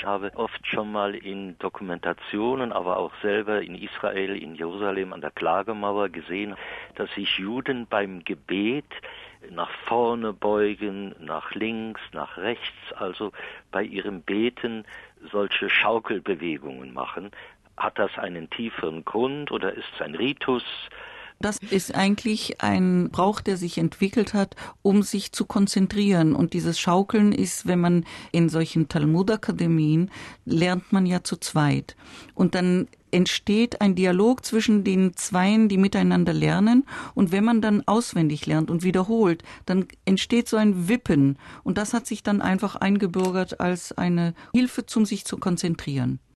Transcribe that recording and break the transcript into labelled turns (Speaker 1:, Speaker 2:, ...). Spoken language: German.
Speaker 1: Ich habe oft schon mal in Dokumentationen, aber auch selber in Israel, in Jerusalem an der Klagemauer gesehen, dass sich Juden beim Gebet nach vorne beugen, nach links, nach rechts, also bei ihrem Beten solche Schaukelbewegungen machen. Hat das einen tieferen Grund oder ist es ein Ritus?
Speaker 2: Das ist eigentlich ein Brauch, der sich entwickelt hat, um sich zu konzentrieren. Und dieses Schaukeln ist, wenn man in solchen Talmudakademien lernt man ja zu zweit. Und dann entsteht ein Dialog zwischen den Zweien, die miteinander lernen. Und wenn man dann auswendig lernt und wiederholt, dann entsteht so ein Wippen. Und das hat sich dann einfach eingebürgert als eine Hilfe, zum sich zu konzentrieren.